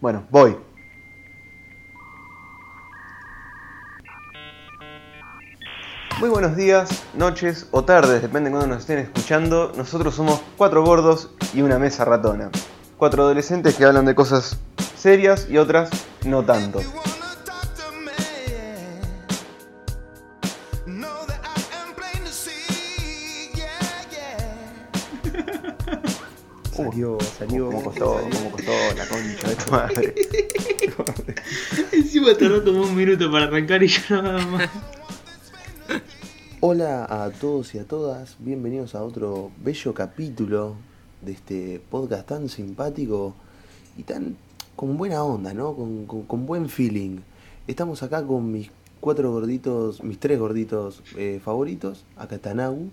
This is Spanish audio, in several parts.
Bueno, voy. Muy buenos días, noches o tardes, depende de cuando nos estén escuchando. Nosotros somos cuatro gordos y una mesa ratona. Cuatro adolescentes que hablan de cosas serias y otras no tanto. Salió. ¿Cómo costó? ¿Cómo costó la concha de tu madre? Encima tardó como un minuto para arrancar y yo nada más. Hola a todos y a todas, bienvenidos a otro bello capítulo de este podcast tan simpático y tan con buena onda, ¿no? Con, con- con buen feeling. Estamos acá con mis cuatro gorditos, mis tres gorditos eh, favoritos. Acá está Nau.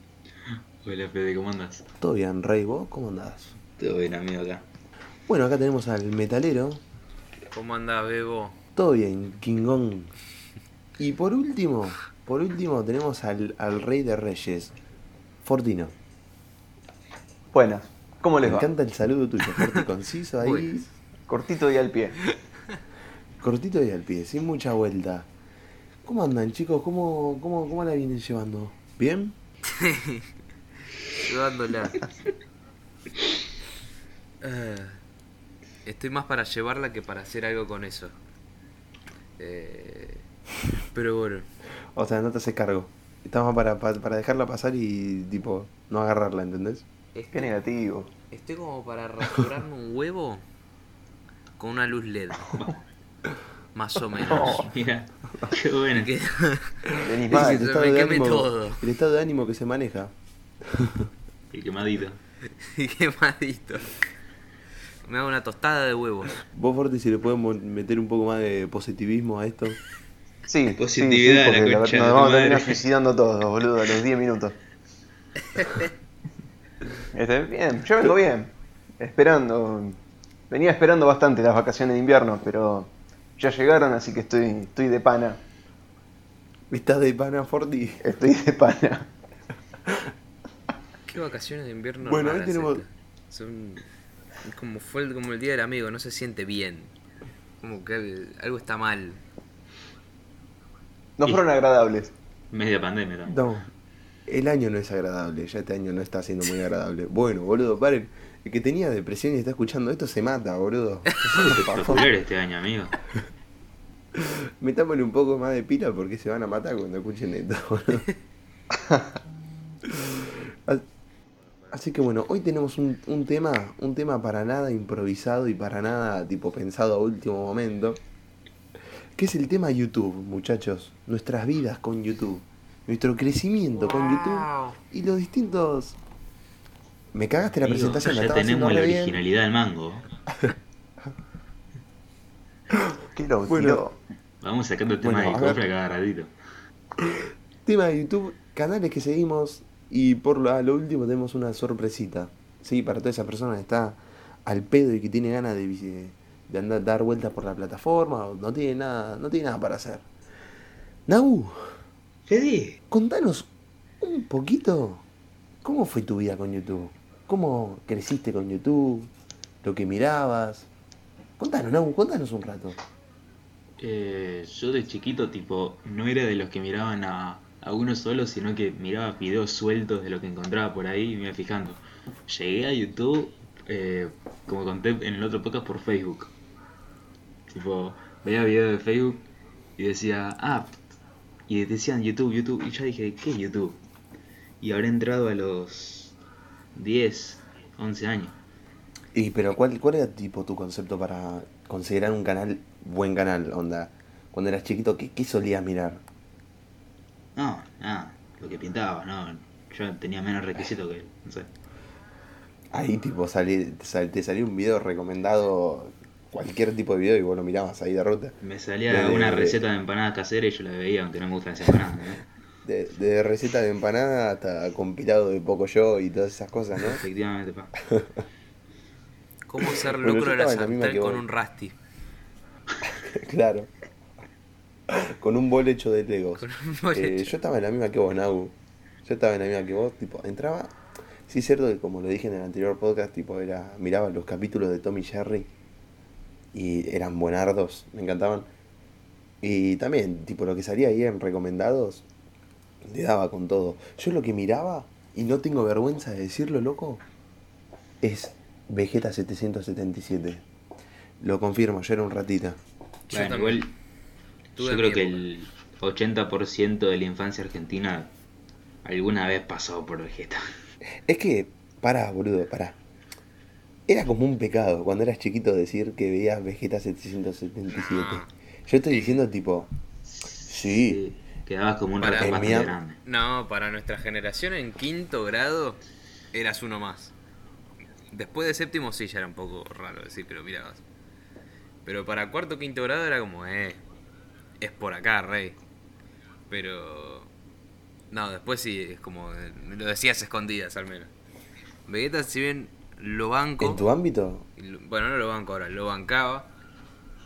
Hola Fede, ¿cómo andas? Todo bien, Rey, ¿vos cómo andás? Todo bien amigo acá. Bueno, acá tenemos al metalero. ¿Cómo andás, Bebo? Todo bien, Kingón. Y por último, por último tenemos al, al rey de reyes, Fortino. Buenas, ¿cómo Me les va? encanta el saludo tuyo, fuerte y conciso ahí, Uy. Cortito y al pie. cortito y al pie, sin mucha vuelta. ¿Cómo andan chicos? ¿Cómo, cómo, cómo la vienen llevando? ¿Bien? Llevándola. Eh, estoy más para llevarla que para hacer algo con eso. Eh, pero bueno, O sea, no te haces cargo. Estamos para, para, para dejarla pasar y tipo, no agarrarla, ¿entendés? Qué estoy, negativo. estoy como para rasurarme un huevo con una luz LED. Más o menos. Mira, qué bueno. Que- Venís Sí, mal. sí. estado me de queme ánimo- todo. el estado de ánimo que se maneja. El quemadito. Quemadito. Me hago una tostada de huevos. Vos, Forti, si le podemos meter un poco más de positivismo a esto. Sí, Positividad, sí, sí, la porque la- concha nos vamos a terminar suicidando todos, boludo, a los 10 minutos. Este, bien, yo vengo bien. Esperando. Venía esperando bastante las vacaciones de invierno, pero ya llegaron, así que estoy, estoy de pana. ¿Estás de pana, Forti? Estoy de pana. Qué vacaciones de invierno Bueno, ahí raras tenemos-. Son como fue el, como el día del amigo, no se siente bien. Como que el- algo está mal. No Y- fueron agradables. Media pandemia también. No, el año no es agradable, ya este año no está siendo muy agradable. Bueno, boludo, paren. El que tenía depresión y está escuchando esto se mata, boludo. ¿Qué este año, amigo. Metámosle un poco más de pila porque se van a matar cuando escuchen esto, boludo. As- Así que bueno, hoy tenemos un, un tema, un tema para nada improvisado y para nada tipo pensado a último momento. Que es el tema YouTube, muchachos. Nuestras vidas con YouTube. Nuestro crecimiento con YouTube. Y los distintos. Me cagaste la presentación, ya tenemos la bien. originalidad del mango. ¿Qué Bueno. Vamos sacando temas Bueno, de cofre cada ratito. Tema de YouTube, canales que seguimos. Y por lo, a lo último tenemos una sorpresita. Sí, para toda esa persona que está al pedo y que tiene ganas de, de andar dar vueltas por la plataforma. O no tiene nada, no tiene nada para hacer. Nau, Fede. contanos un poquito. ¿Cómo fue tu vida con YouTube? ¿Cómo creciste con YouTube? ¿Lo que mirabas? Contanos, Nau, contanos un rato. Eh, yo de chiquito, tipo, no era de los que miraban a, a uno solo, sino que miraba videos sueltos de lo que encontraba por ahí y me iba fijando. Llegué a YouTube, eh, como conté en el otro podcast, por Facebook. Tipo, veía videos de Facebook y decía, ah, y decían YouTube, YouTube, y yo dije, ¿qué YouTube? Y habré entrado a los 10, 11 años. Y pero ¿cuál, cuál era tipo tu concepto para considerar un canal buen canal? Onda, cuando eras chiquito, ¿qué, qué solías mirar? No, nada, lo que pintaba, no. Yo tenía menos requisitos que él, no sé. Ahí tipo salí, te, sal- te salió un video recomendado, cualquier tipo de video y vos lo mirabas ahí de ruta. Me salía Desde- una receta de empanadas caseras y yo la veía, aunque no me gustan esas empanadas. ¿no? De, de receta de empanada hasta compilado de poco yo y todas esas cosas, ¿no? Efectivamente, pa. ¿Cómo hacer Bueno, lucro yo de la sartén con un Rusty? claro. Con un bol hecho de Legos. Con un bol Eh, hecho. yo estaba en la misma que vos, Nau. Yo estaba en la misma que vos, tipo, entraba. Sí, es cierto que como lo dije en el anterior podcast, tipo, era. Miraba los capítulos de Tommy Jerry. y eran buenardos, me encantaban. Y también, tipo, lo que salía ahí en recomendados, le daba con todo. Yo lo que miraba, y no tengo vergüenza de decirlo, loco, es Vegeta 777. Lo confirmo, yo era un ratita. Yo Bueno, también. igual Tuve yo creo que el 80% de la infancia argentina alguna vez pasó por Vegeta. Es que, pará, boludo, pará. Era como un pecado cuando eras chiquito decir que veías Vegeta 777. No. Yo estoy diciendo, tipo, sí, Quedabas como un Para- bastante grande. No, para nuestra generación en quinto grado eras uno más. Después de séptimo sí ya era un poco raro decir que lo mirabas. Pero para cuarto quinto grado era como, eh, es por acá, rey. Pero... No, después sí, es como, lo decías escondidas al menos. Vegeta, si bien lo banco... ¿en tu ámbito? Bueno, no lo banco ahora, lo bancaba.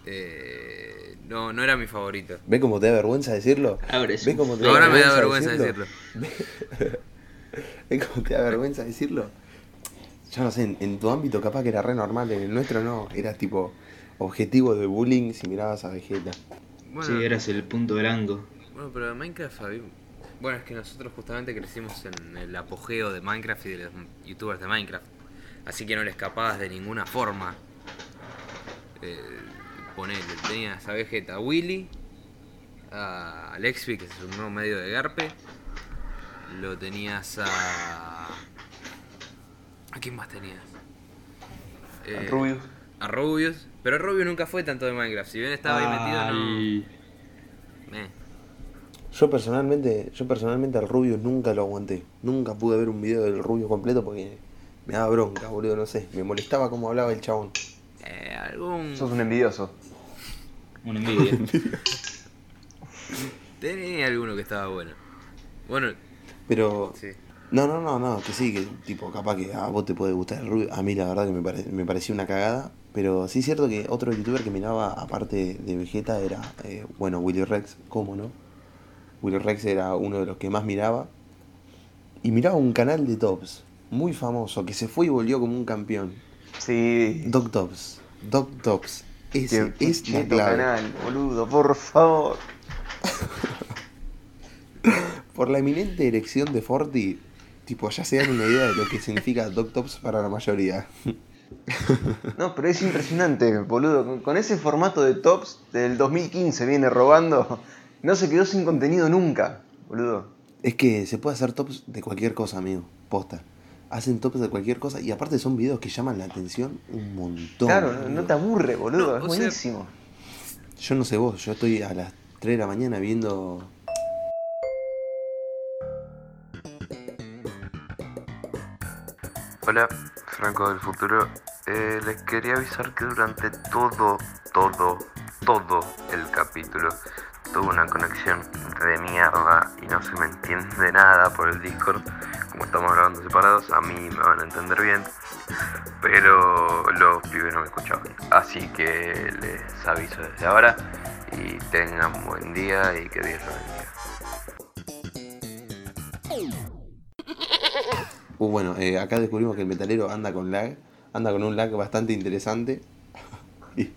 eh, no, no era mi favorito. ¿Ve cómo te da vergüenza decirlo? Ahora es ¿Ve cómo te Ahora me da vergüenza decirlo. ¿Ve cómo te da vergüenza decirlo? Yo no sé, en, en tu ámbito capaz que era re normal, en el nuestro no. Era tipo objetivo de bullying si mirabas a Vegeta. Bueno, Sí, eras el punto blanco. Bueno, pero Minecraft había- Bueno, es que nosotros justamente crecimos en el apogeo de Minecraft y de los youtubers de Minecraft. Así que no le escapabas de ninguna forma. Eh, ponele, tenías a Vegeta, a Willy, a Alexby, que es un nuevo medio de Garpe. Lo tenías a. ¿A quién más tenías? Eh, Rubius. A Rubius. Pero Rubius nunca fue tanto de Minecraft. Si bien estaba ahí metido, no. Eh. Yo personalmente, yo personalmente al Rubio nunca lo aguanté. Nunca pude ver un video del Rubio completo porque me daba bronca, boludo, no sé. Me molestaba cómo hablaba el chabón. Eh, algún. Sos un envidioso. una envidia. Tenía alguno que estaba bueno. Bueno, Pero sí. No, no, no, no, que sí, que tipo, capaz que a vos te puede gustar el rubio. A mí la verdad que me, pare- me pareció una cagada. Pero sí es cierto que otro youtuber que miraba, aparte de Vegeta, era, eh, bueno, Willy Rex, ¿cómo no? Willy Rex era uno de los que más miraba. Y miraba un canal de tops, muy famoso, que se fue y volvió como un campeón. Sí. Doc Tops. Doc Tops. Ese Qué es la clave. canal, boludo, por favor. Por la eminente erección de Forti, tipo, ya se dan una idea de lo que significa Doc Tops para la mayoría. No, pero es impresionante, boludo. Con, con ese formato de tops del 2015 viene robando. No se quedó sin contenido nunca, boludo. Es que se puede hacer tops de cualquier cosa, amigo. Posta. Hacen tops de cualquier cosa y aparte son videos que llaman la atención un montón. claro, no, te aburre, boludo. No, es sea- buenísimo. Yo no sé vos, yo estoy a las 3 de la mañana viendo. Hola, Franco del futuro. Eh, les quería avisar que durante todo, todo, todo el capítulo tuve una conexión de mierda y no se me entiende nada por el Discord. Como estamos grabando separados, a mí me van a entender bien, pero los pibes no me escuchaban. Así que les aviso desde ahora y tengan buen día y que Dios los bendiga. Uh, bueno, eh, acá descubrimos que el metalero anda con lag. Anda con un lag bastante interesante.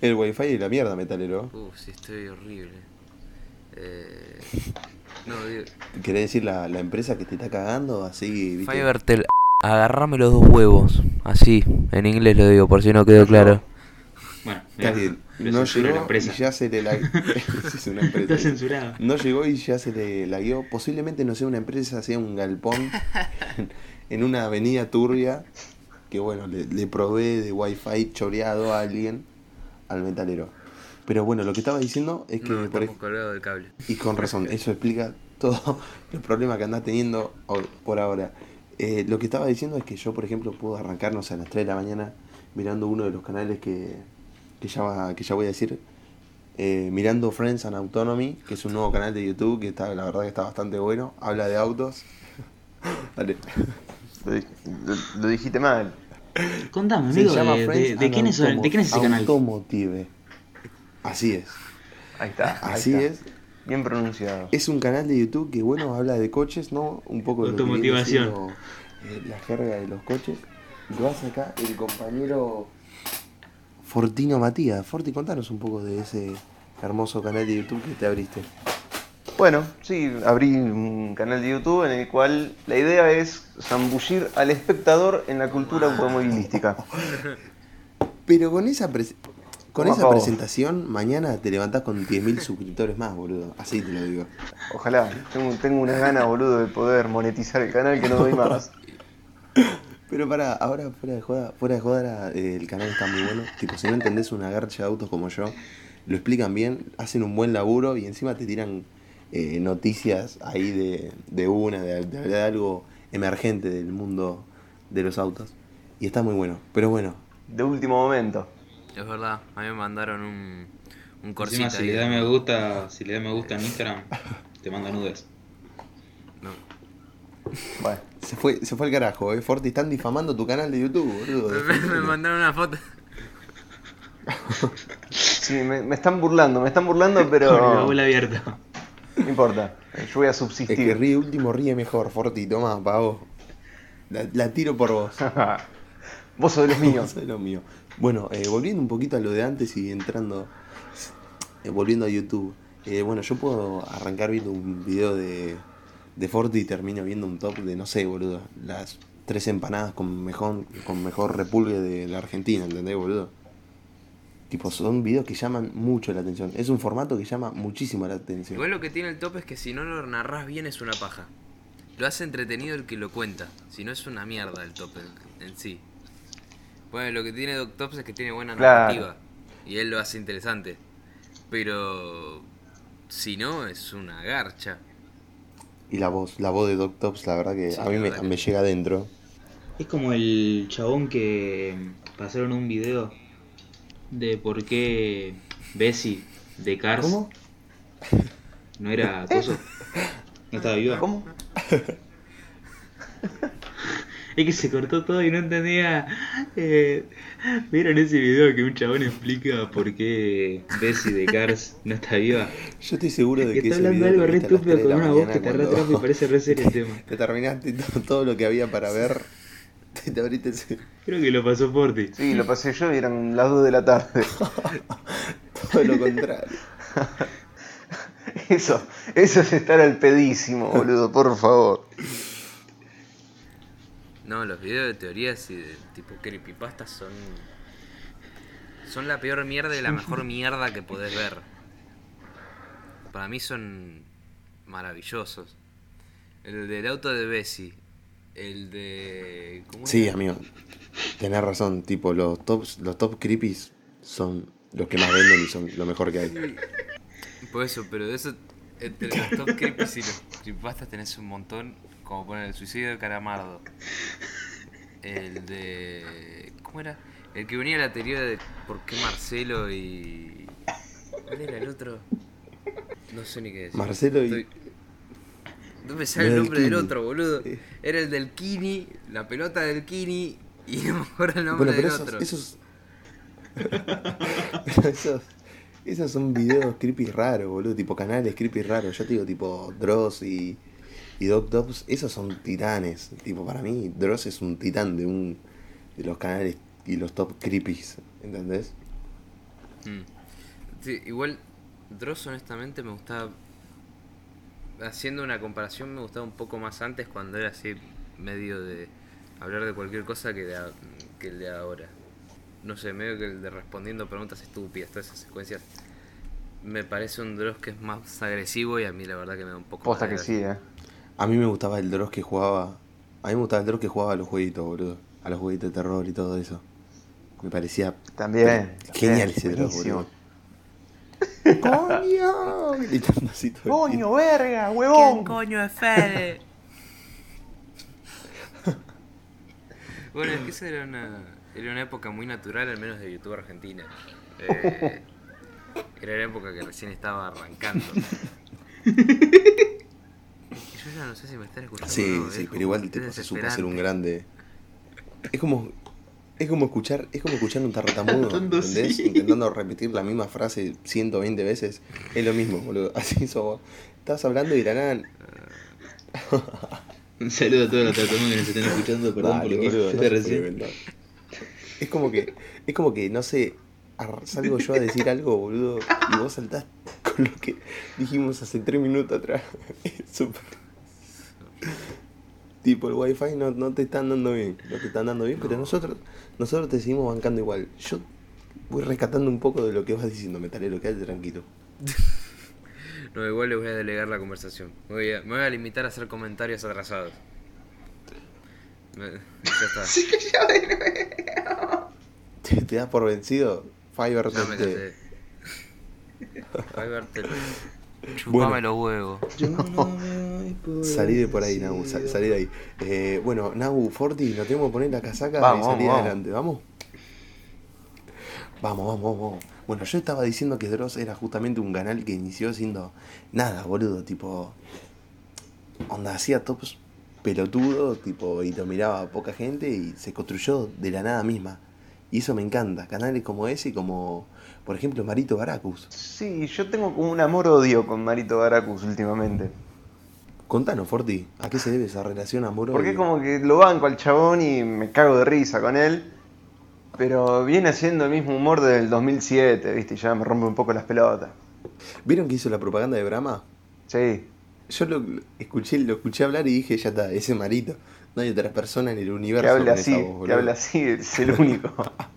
El wifi y la mierda, metalero. Uf, sí, estoy horrible. Eh, no, digo, ¿Querés decir la, la empresa que te está cagando? Así, ¿viste? Fivertel, agarrame los dos huevos. Así, en inglés lo digo, por si no quedó claro. Bueno, mirá, bien. Lo No la llegó y ya se le lagueó. es una empresa. Está censurado. No llegó y ya se le lagueó. Posiblemente no sea una empresa, sea un galpón en, una avenida turbia que, bueno, le, le provee de wifi choreado a alguien, al metalero. Pero bueno, lo que estaba diciendo es que, No, por estamos ej- colgados del cable. y con razón, eso explica todo el problema que andás teniendo hoy- por ahora. Eh, lo que estaba diciendo es que yo, por ejemplo, puedo arrancarnos a las 3 de la mañana mirando uno de los canales que, que, ya, va- que ya voy a decir. eh, mirando Friends and Autonomy, que es un nuevo canal de YouTube que está, la verdad que está bastante bueno. Habla de autos. Dale. Lo, di- lo- lo dijiste mal. Contame, Se amigo, llama de, quién es, de quién es ese canal? Automotive. Así es. Ahí está. ahí Así está. es. Bien pronunciado. Es un canal de YouTube que, bueno, habla de coches, ¿no? Un poco de lo que viene Automotivación. siendo, eh, la jerga de los coches. Lo hace acá el compañero Fortino Matías. Forti, contanos un poco de ese hermoso canal de YouTube que te abriste. Bueno, sí, abrí un canal de YouTube en el cual la idea es zambullir al espectador en la cultura automovilística. Pero con esa pres- con esa presentación, mañana te levantás con 10.000 suscriptores más, boludo. Así te lo digo. Ojalá, tengo, tengo unas ganas, boludo, de poder monetizar el canal que no doy más. Pero para, ahora fuera de joda, fuera de joda, eh, el canal está muy bueno. Tipo, si no entendés una garcha de autos como yo, lo explican bien, hacen un buen laburo y encima te tiran eh, noticias ahí de, de una, de, de- de algo emergente del mundo de los autos. Y está muy bueno. Pero bueno, De último momento. Es verdad, a mí me mandaron un, un corsito Encima, si ahí le da me gusta, si le da me gusta en Instagram, te manda nudes. No, Bueno, se fue, se fue el carajo, eh. Forti, están difamando tu canal de YouTube, boludo. me, me mandaron una foto. sí, me, me están burlando, me están burlando, Con la pero bola abierta. no importa. Yo voy a Es que subsistir. ríe último, ríe mejor, Forti, toma, pa' vos. La, la tiro por vos. Vos sos de los míos. Eso es lo mío. Bueno, eh, volviendo un poquito a lo de antes y entrando, eh, volviendo a YouTube. eh, bueno, yo puedo arrancar viendo un video de, de Forti y termino viendo un top de, no sé, boludo, las tres empanadas con mejor, con mejor repulgue de la Argentina, ¿entendés, boludo? Tipo, son videos que llaman mucho la atención. Es un formato que llama muchísimo la atención. Igual lo que tiene el top es que si no lo narras bien es una paja. Lo hace entretenido el que lo cuenta. Si no es una mierda el top en, en sí. Bueno, lo que tiene Doc Tops es que tiene buena Claro. narrativa. Y él lo hace interesante. Pero si no, es una garcha. Y la voz, la voz de Doc Tops, la verdad que Sí, a mí me, que llega adentro. Es como el chabón que pasaron un video de por qué Bessie de Cars ¿Cómo? no era coso. No estaba viva. ¿Cómo? Es que se cortó todo y no entendía. eh, ¿Vieron ese video que un chabón explica por qué Bessie de Cars no está viva? Yo estoy seguro de Que que está ese hablando video algo re estúpido 3 de con una voz que te retrasa y parece re serio el tema. Te terminaste to- todo lo que había para ver. Te, te abriste ese- Creo que lo pasó Forti. Sí, lo pasé yo y eran las 2 de la tarde. todo lo contrario. Eso, eso es estar al pedísimo, boludo, por favor. No, los videos de teorías y de tipo creepypastas son. Son la peor mierda y la mejor mierda que podés ver. Para mí son maravillosos. El del auto de Bessie. El de. ¿Cómo Sí, era? amigo. Tenés razón, tipo, los tops, los top creepies son los que más venden y son lo mejor que hay. Por eso, pero de eso. Entre los top creepies y los creepypastas tenés un montón. Como poner el suicidio de Caramardo. El de. ¿Cómo era? El que venía la teoría de por qué Marcelo y. ¿Cuál era el otro? No sé ni qué decir. Marcelo y- Estoy- No me sale el nombre del otro, boludo. Sí. Era el del Kini, la pelota del Kini y no me acuerdo el nombre Bueno, pero del esos, otro. esos, pero esos, esos son videos creepy raros, boludo, tipo canales creepy raros. Yo te digo, tipo Dross y, y Doc Tops, esos son titanes. Tipo, para mí, Dross es un titán de un de los canales y los top creepies, ¿entendés? Mm. Sí, igual Dross honestamente me gustaba haciendo una comparación me gustaba un poco más antes cuando era así medio de hablar de cualquier cosa que, de a- que el de ahora. No sé, medio que el de respondiendo preguntas estúpidas, todas esas secuencias. Me parece un Dross que es más agresivo y a mí la verdad que me da un poco Posta más de que sí, gracia. eh. A mí me gustaba el Dross que jugaba. A mí me gustaba el Dross que jugaba a los jueguitos, boludo. A los jueguitos de terror y todo eso. Me parecía También. genial también, ese Dross, boludo. ¡Coño! Gritando así todo el ¡Coño, verga, huevón! coño es Fede? bueno, es que esa era una, era una época muy natural, al menos de YouTube Argentina. Eh, era la época que recién estaba arrancando. No sé si me están escuchando. Sí, no, sí, es pero igual se supo hacer un grande. Es como. Es como escuchar, es como escuchar un tartamudo, ¿entendés? sí. Intentando repetir la misma frase 120 veces. Es lo mismo, boludo. Así somos. Estás hablando y nada. Un saludo a todos los tartamudos que nos están escuchando, perdón Dale, por lo que boludo, puede recién. Es como que, es como que, no sé, salgo yo a decir algo, boludo, y vos saltás con lo que dijimos hace tres minutos atrás. Es súper. Tipo, el wifi no, no te están dando bien, no te están dando bien, pero nosotros, nosotros te seguimos bancando igual. Yo voy rescatando un poco de lo que vas diciendo, metalero, quédate tranquilo. No, igual le voy a delegar la conversación. Me voy a, me voy a limitar a hacer comentarios atrasados. Me- ya está. ¿Te, te das por vencido? Fiverr me te-. Fiverr, te- Chupame Bueno. los huevos. Salí de por ahí, Nabu, sal- salí de ahí. Eh, bueno, Nabu, Forti, nos tenemos que poner la casaca Vamos, y salir vamos, adelante, ¿vamos? Vamos, vamos, vamos. Bueno, yo estaba diciendo que Dross era justamente un canal que inició siendo nada, boludo, tipo. Onda, hacía tops pelotudo, tipo, y lo miraba a poca gente y se construyó de la nada misma. Y eso me encanta. Canales como ese y como, por ejemplo, Marito Baracus. Sí, yo tengo como un amor-odio con Marito Baracus últimamente. Contanos, Forti, ¿a qué se debe esa relación amor Porque es como que lo banco al chabón y me cago de risa con él. Pero viene haciendo el mismo humor del 2007, ¿viste? Y ya me rompe un poco las pelotas. ¿Vieron que hizo la propaganda de Brahma? Sí. Yo lo escuché, lo escuché hablar y dije, ya está, ese marito. No hay otra persona en el universo Que hable con así, voz, que hable así, es el único.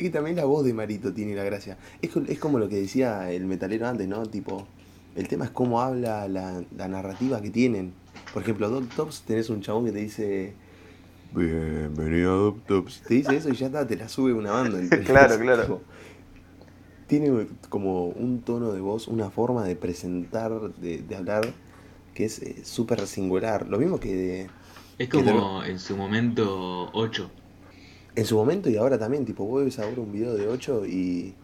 Y también la voz de Marito tiene la gracia. Es, es como lo que decía el metalero antes, ¿no? Tipo, el tema es cómo habla la, la narrativa que tienen. Por ejemplo, Doc Tops tenés un chabón que te dice. Bienvenido a Doc Tops. Te dice eso y ya está, te la sube una banda. Claro, claro. Tipo, Tiene como un tono de voz, una forma de presentar, de, de hablar, que es eh, súper singular. Lo mismo que de, Es Que como en su momento 8. En su momento y ahora también, tipo, vos ves ahora un video de 8 y,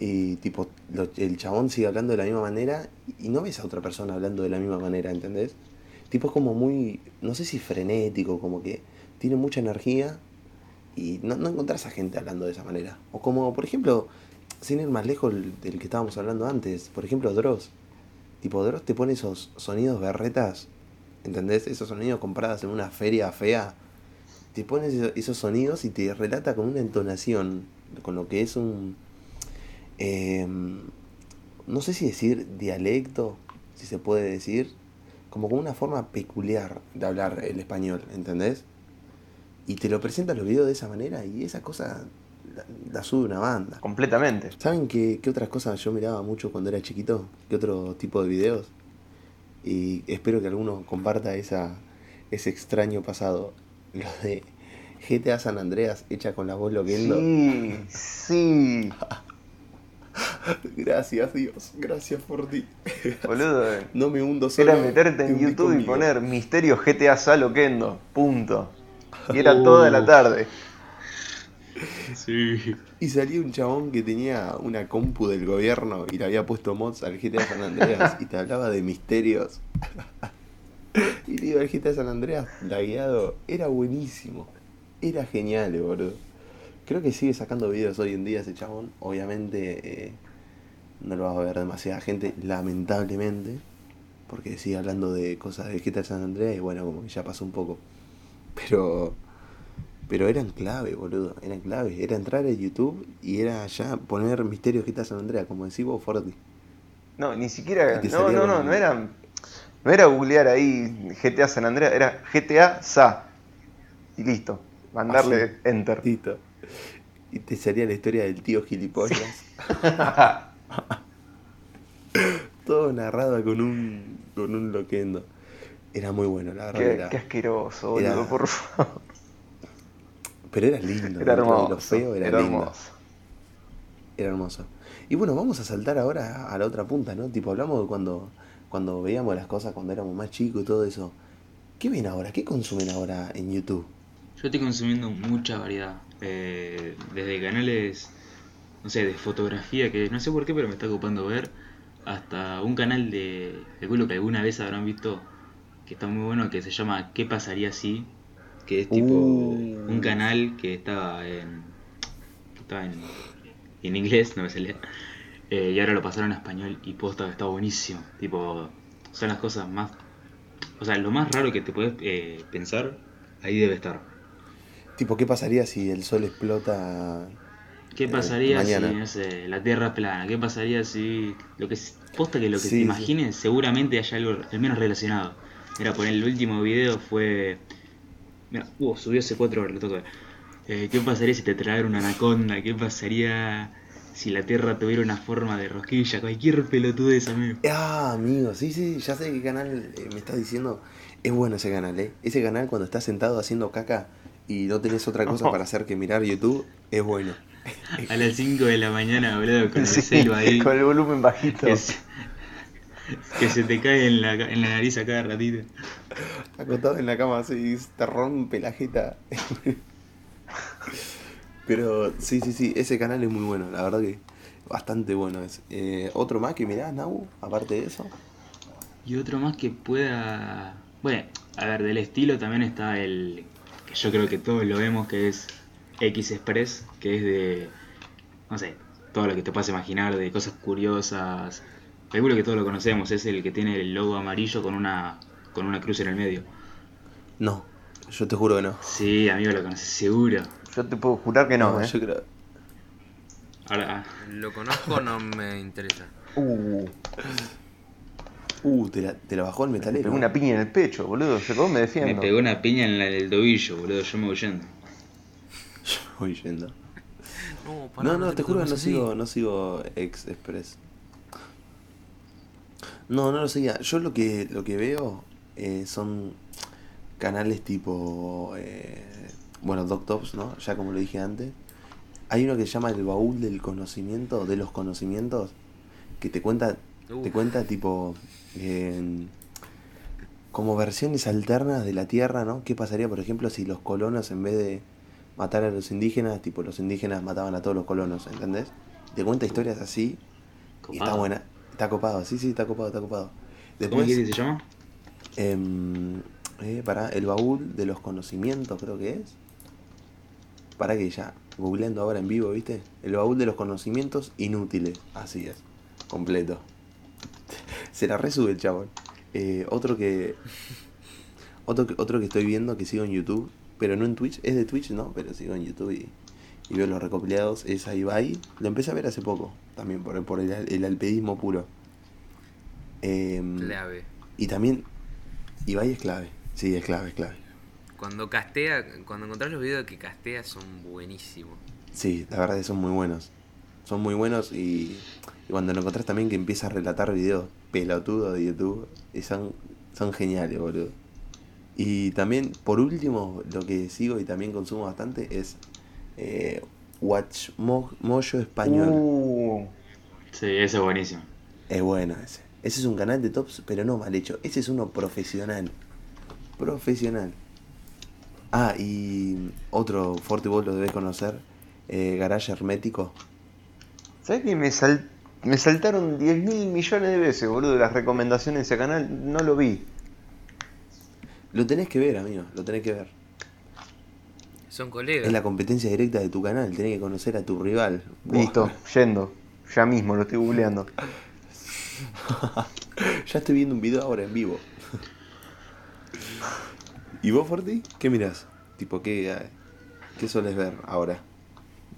y tipo, lo- el chabón sigue hablando de la misma manera y no ves a otra persona hablando de la misma manera, ¿entendés? Tipo, es como muy, no sé si frenético, como que tiene mucha energía y no, no encontrás a gente hablando de esa manera. O como, por ejemplo, sin ir más lejos el- del que estábamos hablando antes, por ejemplo, Dross. Tipo, Dross te pone esos sonidos berretas, ¿entendés? Esos sonidos comprados en una feria fea te pones eso- esos sonidos y te relata con una entonación, con lo que es un, em, no sé si decir dialecto, si se puede decir, como con una forma peculiar de hablar el español, ¿entendés? Y te lo presenta los videos de esa manera y esa cosa la, la sube una banda. Completamente. ¿Saben qué, qué otras cosas yo miraba mucho cuando era chiquito? ¿Qué otro tipo de videos? Y espero que alguno comparta esa, ese extraño pasado. Lo de GTA San Andreas hecha con la voz loquendo. Sí, sí. Gracias Dios, gracias por ti. Boludo. No me hundo solo. Era meterte te en YouTube y poner Misterio GTA Salo Kendo. Punto. Y era toda la tarde. Sí. Y salía un chabón que tenía una compu del gobierno y le había puesto mods al GTA San Andreas y te hablaba de misterios. y le iba al GTA San Andreas lagueado. Era buenísimo. Era genial, eh, boludo. Creo que sigue sacando videos hoy en día ese chabón. Obviamente eh, no lo va a ver demasiada gente, lamentablemente. Porque sigue hablando de cosas de GTA San Andreas y bueno, como que ya pasó un poco. Pero pero eran clave, boludo. Eran clave. Era entrar a YouTube y era ya poner Misterio GTA San Andreas, como decís vos, Forti. No, ni siquiera. No, no, no, no era. No era googlear ahí GTA San Andreas, era GTA SA. Y listo. Mandarle Así. enter. Tito. Y te salía la historia del tío gilipollas. Todo narrado con un, con un loquendo. Era muy bueno, la verdad. Qué, era- qué asqueroso, boludo, por favor. Pero era lindo. Era hermoso. Lo feo era, era lindo. hermoso. Era hermoso. Y bueno, vamos a saltar ahora a la otra punta, ¿no? Tipo, hablamos de cuando, cuando veíamos las cosas cuando éramos más chicos y todo eso. ¿Qué ven ahora? ¿Qué consumen ahora en YouTube? Yo estoy consumiendo mucha variedad. eh, desde canales, no sé, de fotografía, que no sé por qué, pero me está ocupando ver, hasta un canal de, calculo que alguna vez habrán visto, que está muy bueno, que se llama ¿Qué pasaría si? Que es tipo Uh. un canal que estaba en, que estaba en, en inglés, no me salía, eh, y ahora lo pasaron a español y posta está buenísimo. Tipo, son las cosas más, o sea, lo más raro que te puedes eh, pensar, ahí debe estar. Tipo, ¿qué pasaría si el sol explota? ¿Qué Eh, pasaría si, no sé, la Tierra es plana? ¿Qué pasaría si... Lo que, posta que lo que Sí, te sí. imagines seguramente haya algo al menos relacionado. Mira, por el último video fue... Mira, uh, subió hace 4 horas, lo toco. Eh, ¿Qué pasaría si te tragara una anaconda? ¿Qué pasaría si la Tierra tuviera una forma de rosquilla? Cualquier pelotudez, amigo. Ah, amigo, sí, sí, ya sé qué canal eh, me estás diciendo. Es bueno ese canal, ¿eh? Ese canal cuando estás sentado haciendo caca y no tenés otra cosa para hacer que mirar YouTube, es bueno. A las 5 de la mañana, boludo, con el Sí, celo ahí. con el volumen bajito. Que se, que se te cae en la, en la nariz a cada ratito. Acostado en la cama así, te rompe la jeta. Pero sí, sí, sí, ese canal es muy bueno, la verdad que bastante bueno es. Eh, ¿Otro más que mirás, Nau? Aparte de eso. Y otro más que pueda. Bueno, a ver, del estilo también está el. que yo creo que todos lo vemos, que es X Express, que es de. no sé, todo lo que te puedas imaginar, de cosas curiosas. Seguro que todos lo conocemos, es el que tiene el logo amarillo con una. con una cruz en el medio. No, yo te juro que no. Sí, amigo, lo conoces seguro. Yo te puedo jurar que no, ¿eh? yo creo. Ahora, Lo conozco, no me interesa. Uh, Uh, te la, te la bajó el me metalero. pegó una piña en el pecho, boludo. Se me me defiendo. pegó una piña en, la- en el tobillo, boludo, yo me voy yendo. Voy yendo. No, pará, No, no, te juro que no sigo, no sigo Ex Express. No, no lo seguía. Yo lo que lo que veo eh, son canales tipo eh, bueno, Doctops, ¿no? Ya como lo dije antes. Hay uno que se llama El baúl del conocimiento, de los conocimientos, que te cuenta te cuenta tipo en- como versiones alternas de la Tierra, ¿no? ¿Qué pasaría, por ejemplo, si los colonos en vez de matar a los indígenas, tipo los indígenas mataban a todos los colonos, ¿entendés? Te cuenta historias así y está buena. Está copado, sí, sí, está copado, está copado. ¿Cómo Después, que se llama? em, eh, pará, el baúl de los conocimientos, creo que es. Para que ya, googleando ahora en vivo, ¿viste? El baúl de los conocimientos inútiles, así es, completo. Se la resube el chabón. Eh, otro que. Otro que, otro que estoy viendo que sigo en YouTube, pero no en Twitch, es de Twitch, no, pero sigo en YouTube y, y veo los recopilados, es a Ibai. Lo empecé a ver hace poco, también por, por el, el alpedismo puro. Em, Clave. y también, Ibai es clave, sí, es clave, es clave. Cuando castea, cuando encontrás los videos que castea son buenísimos. Sí, la verdad que son muy buenos. Son muy buenos y, y cuando lo encontrás también que empieza a relatar videos pelotudos de YouTube, y son, son geniales, boludo. Y también, por último, lo que sigo y también consumo bastante es eh, Watch Mo- Español. Uh, Sí, ese es buenísimo. Es bueno ese. Ese es un canal de tops, pero no mal hecho. Ese es uno profesional. Profesional. Ah, y otro Forti vos lo debes conocer. Eh, Garage Hermético. ¿Sabes que me, sal- me saltaron 10 mil millones de veces, boludo, las recomendaciones de ese canal? No lo vi. Lo tenés que ver, amigo. Lo tenés que ver. Son colegas. Es la competencia directa de tu canal. Tenés que conocer a tu rival. Listo, yendo. Ya mismo, lo estoy googleando. ya estoy viendo un video ahora en vivo. ¿Y vos, Forti? ¿Qué mirás? Tipo, ¿qué, eh, qué sueles ver ahora?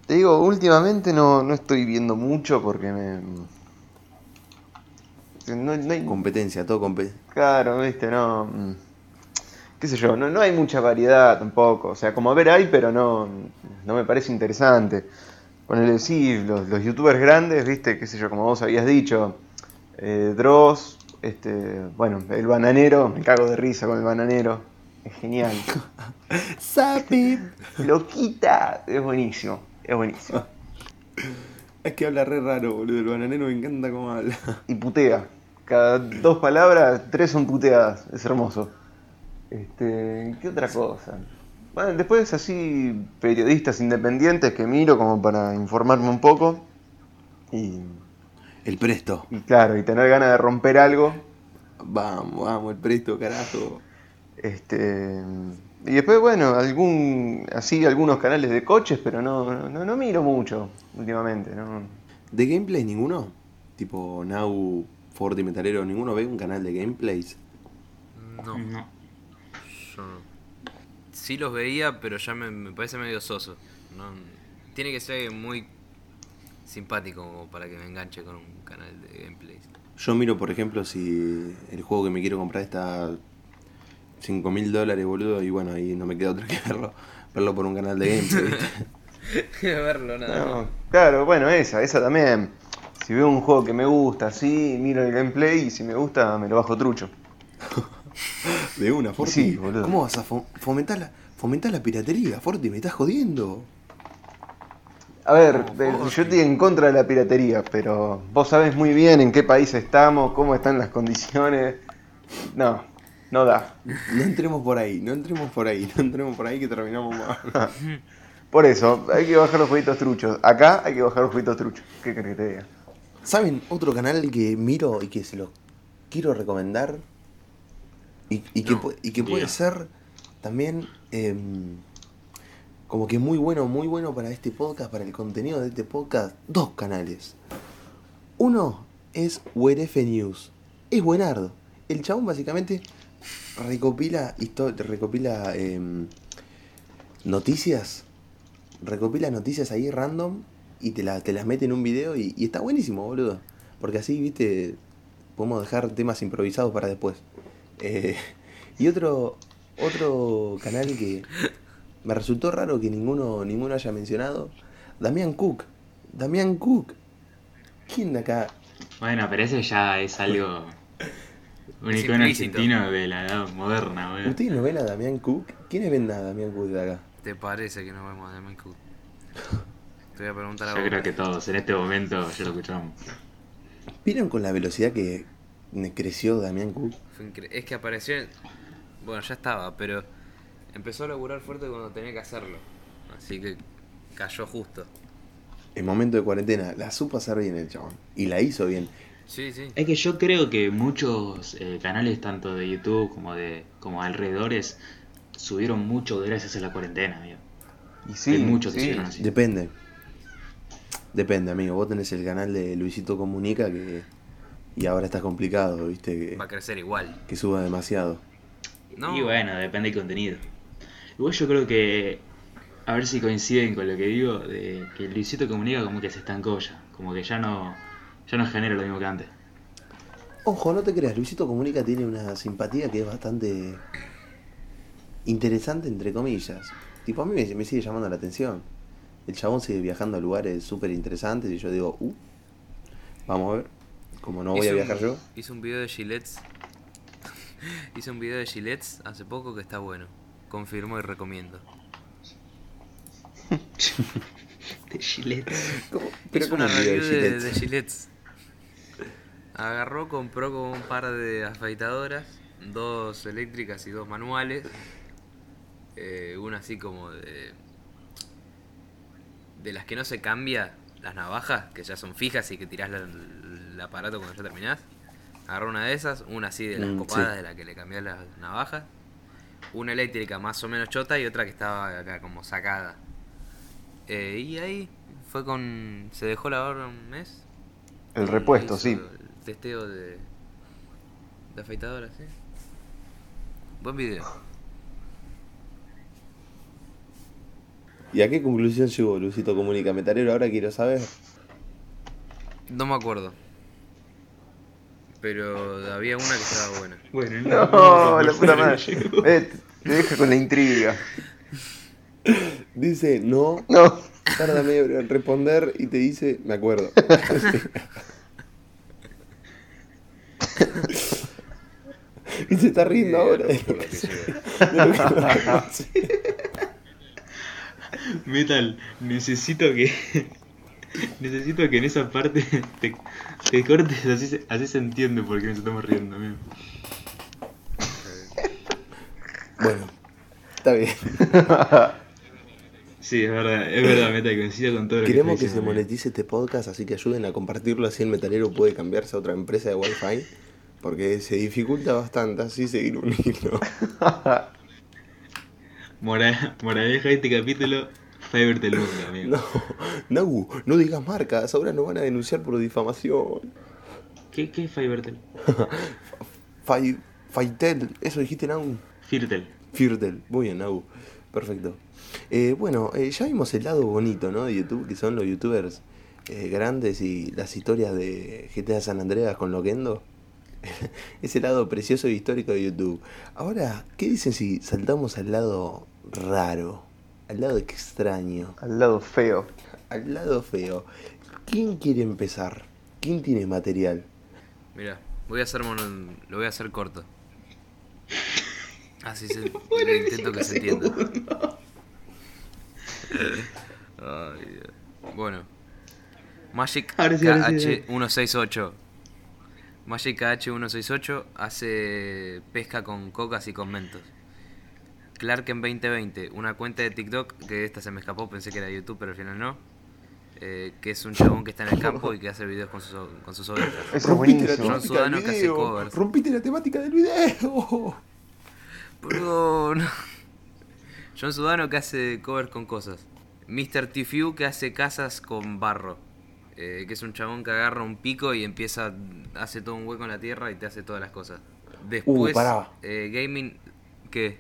Te digo, últimamente no, no estoy viendo mucho porque me... No, no hay... Competencia, todo competencia. Claro, viste, no... mm, qué sé yo, no, no hay mucha variedad tampoco. O sea, como ver hay, pero no, no me parece interesante. Ponele, sí, los, los youtubers grandes, viste, qué sé yo, como vos habías dicho. Eh, Dross, este, bueno, el bananero, me cago de risa con el bananero. Es genial. ¡Sapi! Loquita, es buenísimo, es buenísimo. Es que habla re raro, boludo. El bananero me encanta cómo habla. Y putea. Cada dos palabras, tres son puteadas. Es hermoso. Este, ¿qué otra cosa? Bueno, después así periodistas independientes que miro como para informarme un poco. Y, El presto. y claro, y tener ganas de romper algo. Vamos, vamos, el presto, carajo. Este, y después, bueno, algún así algunos canales de coches, pero no, no, no miro mucho últimamente. ¿no? ¿De gameplay ninguno? Tipo Now, Ford y Metalero, ¿ninguno ve un canal de gameplays? No, No. yo no. sí los veía, pero ya me, me parece medio soso. No, tiene que ser muy simpático para que me enganche con un canal de gameplays. Yo miro, por ejemplo, si el juego que me quiero comprar está 5 mil dólares, boludo, y bueno, ahí no me queda otra que verlo, verlo por un canal de gameplay, ¿viste? verlo nada. No, claro, bueno, esa, esa también. Si veo un juego que me gusta, sí, miro el gameplay y si me gusta me lo bajo trucho. De una, Forti. Sí, boludo. ¿Cómo vas a fo- fomentar la, fomentar la piratería, Forti? ¿Me estás jodiendo? A ver, eh, yo estoy en contra de la piratería, pero vos sabés muy bien en qué país estamos, cómo están las condiciones. No, no da. No entremos por ahí, no entremos por ahí, no entremos por ahí que terminamos mal. Por eso, hay que bajar los jueguitos truchos. Acá hay que bajar los jueguitos truchos. ¿Qué querés que te diga? ¿Saben otro canal que miro y que se lo quiero recomendar? Y, y que, No, pu- y que puede ser también em, como que muy bueno, muy bueno para este podcast, para el contenido de este podcast. Dos canales. Uno es WRF News. Es buenardo. El chabón básicamente recopila, recopila em, noticias. Recopila noticias ahí random y te, la- te las mete en un video y, y está buenísimo, boludo. Porque así, viste, podemos dejar temas improvisados para después. Eh, y otro, otro canal que me resultó raro que ninguno, ninguno haya mencionado, Damián Cook. Damián Cook. ¿Quién de acá? Bueno, pero ese ya es algo. Un Es icono implícito. argentino de la edad moderna, weón. ¿Ustedes no ven a Damián Cook? ¿Quiénes ven a Damián Cook de acá? ¿Te parece que nos vemos de Cook? Te voy a preguntar a Yo vos. creo que todos, en este momento ya lo escuchamos. ¿Vieron con la velocidad que creció Damián Cook? Es que apareció. en- Bueno, ya estaba, pero empezó a laburar fuerte cuando tenía que hacerlo. Así que cayó justo. En momento de cuarentena, la supo hacer bien el chabón. Y la hizo bien. Sí, sí. Es que yo creo que muchos eh, canales, tanto de YouTube como de como alrededores, subieron mucho gracias a la cuarentena, amigo. Y sí, Hay muchos que sí. hicieron así. Depende. Depende, amigo. Vos tenés el canal de Luisito Comunica que. Y ahora está complicado, viste, que, Va a crecer igual. que suba demasiado. No. Y bueno, depende del contenido. Igual yo creo que, a ver si coinciden con lo que digo, de que Luisito Comunica como que se estancó ya, como que ya no, ya no genera lo mismo que antes. Ojo, no te creas, Luisito Comunica tiene una simpatía que es bastante interesante, entre comillas. Tipo, a mí me, me sigue llamando la atención. El chabón sigue viajando a lugares súper interesantes y yo digo, uh, vamos a ver. Como no voy a un- viajar yo. Hizo un video de Gillette. Hizo un video de Gillette hace poco que está bueno. Confirmo y recomiendo. De Gillette. ¿Cómo? Hizo ¿cómo una review de, Gillette? de Gillette. Agarró, compró como un par de afeitadoras, dos eléctricas y dos manuales. Eh, una así como de. de las que no se cambia, las navajas, que ya son fijas y que tirás la- el aparato cuando ya terminás. Agarró una de esas, una así de las Mm, copadas sí. de la que le cambiás las navajas. Una eléctrica más o menos chota y otra que estaba acá como sacada. Eh, y ahí fue con. se dejó lavar un mes. El repuesto, hizo sí. Testeo de. de afeitadora, sí. Buen video. ¿Y a qué conclusión llegó Luisito Comunica Metalero? Ahora quiero saber. No me acuerdo. Pero había una que estaba buena. Bueno, No, la puta madre. Eh, te deja con la intriga. Dice, no, No. tarda medio en responder y te dice, me acuerdo. y se está riendo ahora. Metal, necesito que. necesito que en esa parte te, te cortes, así se, así se entiende por qué nos estamos riendo, amigo. Bueno, está bien. Sí, es verdad, es verdad, Metal, coincido con todo lo Queremos que que se monetice este podcast, así que ayuden a compartirlo, así el metalero puede cambiarse a otra empresa de Wi-Fi. Porque se dificulta bastante así seguir un hilo. Mora- moraleja de este capítulo, Fiverr te amigo. No, Nagu, no digas marcas, ahora nos van a denunciar por difamación. ¿Qué, ¿Qué es Fivertel? Fai, Faitel, eso dijiste Nagu. Firtel. Firtel. Muy bien, Agu. Perfecto. Eh, bueno, eh, ya vimos el lado bonito, ¿no? De YouTube, que son los youtubers eh, grandes y las historias de GTA San Andreas con Loquendo. Ese lado precioso y histórico de YouTube. Ahora, ¿qué dicen si saltamos al lado raro? Al lado extraño. Al lado feo. Al lado feo. ¿Quién quiere empezar? ¿Quién tiene material? Mira, voy a hacer mono- lo voy a hacer corto. Así se lo intento que se entienda. Ay, bueno. Magic Ahora sí, ahora sí, KH168. Magic KH168 hace pesca con cocas y con mentos. Clark en 2020, una cuenta de TikTok, que esta se me escapó, pensé que era YouTube, pero al final no. eh, que es un chabón que está en el campo y que hace videos con sus, con sus ovejas. Eso es buenísimo. John Sudano que hace covers. Rompiste la temática del video. Perdón. John Sudano que hace covers con cosas. Mr. Tifu que hace casas con barro. Eh, que es un chabón que agarra un pico y empieza, hace todo un hueco en la tierra y te hace todas las cosas. Después, pará. eh, gaming, ¿qué?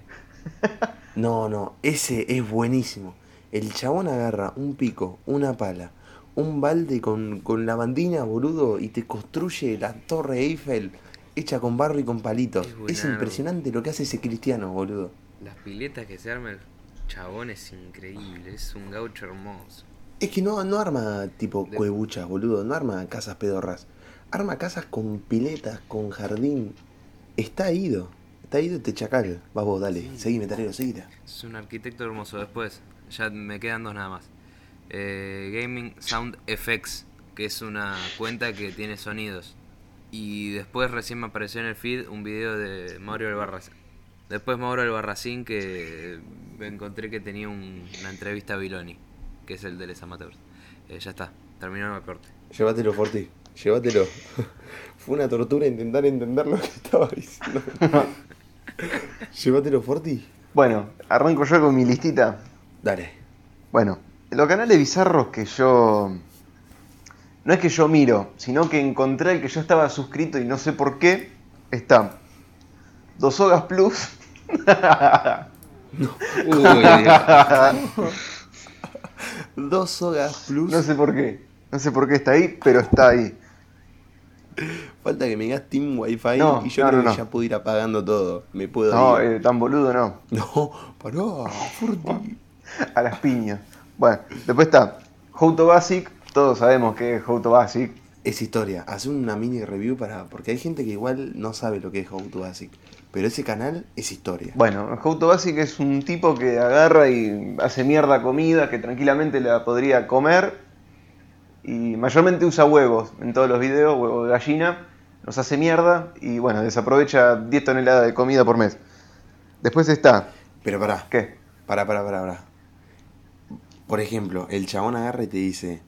No, no, ese es buenísimo. El chabón agarra un pico, una pala, un balde con, con lavandina, boludo, y te construye la torre Eiffel hecha con barro y con palitos. Es impresionante lo que hace ese cristiano, boludo. Las piletas que se arma el chabón es increíble, es un gaucho hermoso. Es que no, no arma tipo cuebuchas, boludo, no arma casas pedorras. Arma casas con piletas, con jardín. Está ido. Está ido este chacal. Va vos, dale. Sí. Seguime, Tarero, seguila. Es un arquitecto hermoso. Después, ya me quedan dos nada más. Eh, Gaming Sound Effects, que es una cuenta que tiene sonidos. Y después recién me apareció en el feed un video de Mauro Albarracín. Después Mauro Albarracín que me encontré que tenía un- una entrevista a Biloni, que es el de Les Amateurs. Eh, ya está, terminó el corte. Llévatelo, Forti. Llévatelo. Fue una tortura intentar entender lo que estaba diciendo. Llévatelo, Forti. Bueno, arranco yo con mi listita. Dale. Bueno, los canales bizarros que yo. No es que yo miro, sino que encontré el que yo estaba suscrito y no sé por qué. Está. Dos Hogas Plus. Dos sogas plus. No sé por qué. No sé por qué está ahí, pero está ahí. Falta que me digas Team Wi-Fi No, y yo no, creo no, que ya puedo ir apagando todo. Me puedo No, ir. eh, tan boludo no. No, Forti. A las piñas. Bueno, después está. How to Basic. Todos sabemos que es How to Basic. Es historia. Haz una mini review para. Porque hay gente que igual no sabe lo que es How to Basic. Pero ese canal es historia. Bueno, How to Basic es un tipo que agarra y hace mierda comida que tranquilamente la podría comer. Y mayormente usa huevos en todos los videos, huevo de gallina. Los hace mierda y bueno, desaprovecha 10 toneladas de comida por mes. Después está. Pero pará. ¿Qué? Pará, pará, pará, pará. Por ejemplo, el chabón agarra y te dice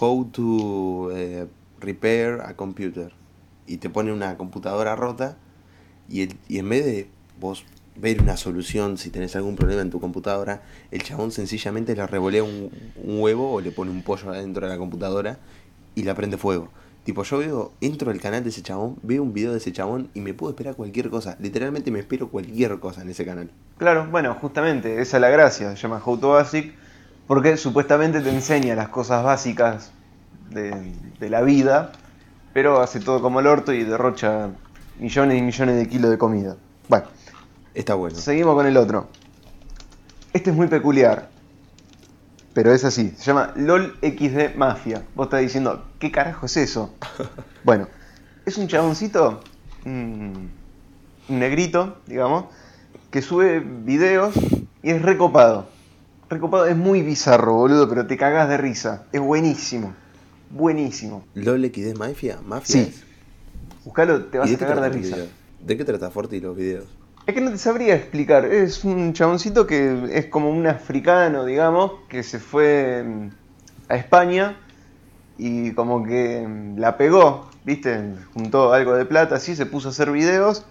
How to eh, repair a computer. Y te pone una computadora rota. Y, el- y en vez de vos ver una solución si tenés algún problema en tu computadora, el chabón sencillamente le revolea un, huevo o le pone un pollo adentro de la computadora y la prende fuego. Tipo, yo veo, entro al canal de ese chabón, veo un video de ese chabón y me puedo esperar cualquier cosa. Literalmente me espero cualquier cosa en ese canal. Claro, bueno, justamente, esa es la gracia. Se llama How to Basic porque supuestamente te enseña las cosas básicas de, de la vida, pero hace todo como el orto y derrocha millones y millones de kilos de comida. Bueno. Está bueno. Seguimos con el otro. Este es muy peculiar. Pero es así. Se llama LOL XD Mafia. Vos estás diciendo, ¿qué carajo es eso? bueno, es un chaboncito, un un negrito, digamos, que sube videos y es recopado. Recopado es muy bizarro, boludo, pero te cagás de risa. Es buenísimo. Buenísimo. LOL XD Mafia, Mafia. Sí. es? Buscalo, te vas ¿Y a cagar de risa. ¿De qué trata Forti los videos? Es que no te sabría explicar. Es un chaboncito que es como un africano, digamos, que se fue mm, a España y como que mm, la pegó, ¿viste? Juntó algo de plata así, se puso a hacer videos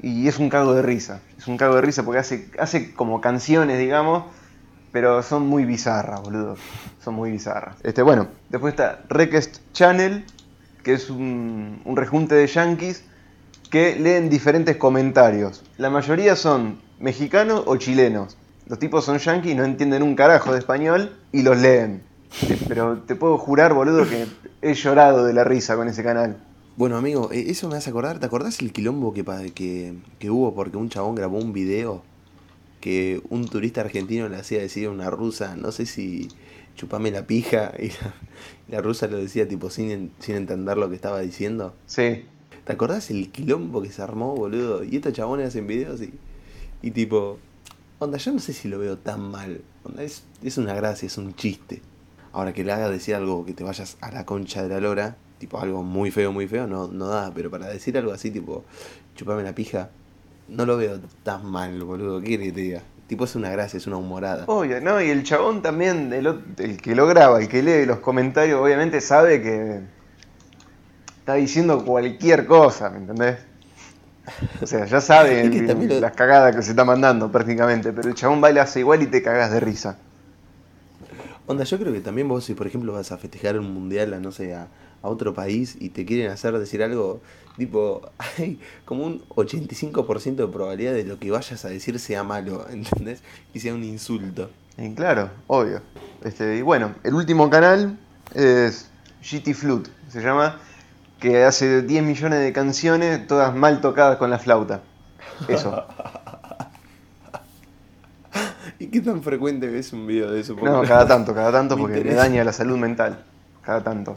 y es un cago de risa. Es un cago de risa porque hace, hace como canciones, digamos, pero son muy bizarras, boludo. Son muy bizarras. Este, bueno, después está Request Channel, que es un, un rejunte de yankees que leen diferentes comentarios. La mayoría son mexicanos o chilenos. Los tipos son yanquis, no entienden un carajo de español y los leen. Eh, Pero te puedo jurar, boludo, que he llorado de la risa con ese canal. Bueno, amigo, eh, eso me hace acordar. ¿Te acordás el quilombo que, que, que hubo porque un chabón grabó un video que un turista argentino le hacía decir a una rusa, no sé si chupame la pija, y la, rusa lo decía tipo sin, sin entender lo que estaba diciendo? Sí. ¿Te acordás el quilombo que se armó, boludo? Y estos chabones hacen videos y, y tipo, onda, yo no sé si lo veo tan mal. Onda, es, es una gracia, es un chiste. Ahora que le haga decir algo que te vayas a la concha de la lora, tipo algo muy feo, muy feo, no, no da. Pero para decir algo así, tipo, chupame la pija, no lo veo tan mal, boludo. ¿Qué querés que te diga? Tipo, es una gracia, es una humorada. Obvio, ¿no? Y el chabón también, el, el que lo graba, el que lee los comentarios, obviamente sabe que está diciendo cualquier cosa, ¿me entendés? O sea, ya sabe el- las cagadas que se está mandando prácticamente, pero el chabón va y la hace igual y te cagas de risa. Onda, yo creo que también vos, si por ejemplo vas a festejar un mundial a, no sé, a, a otro país y te quieren hacer decir algo, tipo, hay como un 85% de probabilidad de lo que vayas a decir sea malo, ¿entendés? Y sea un insulto. Y claro, obvio. Este, y bueno, el último canal es GT Flute, se llama, que hace 10 millones de canciones, todas mal tocadas con la flauta. Eso. ¿Y qué tan frecuente ves un video de eso? No, cada tanto, cada tanto, porque me daña la salud mental. Cada tanto.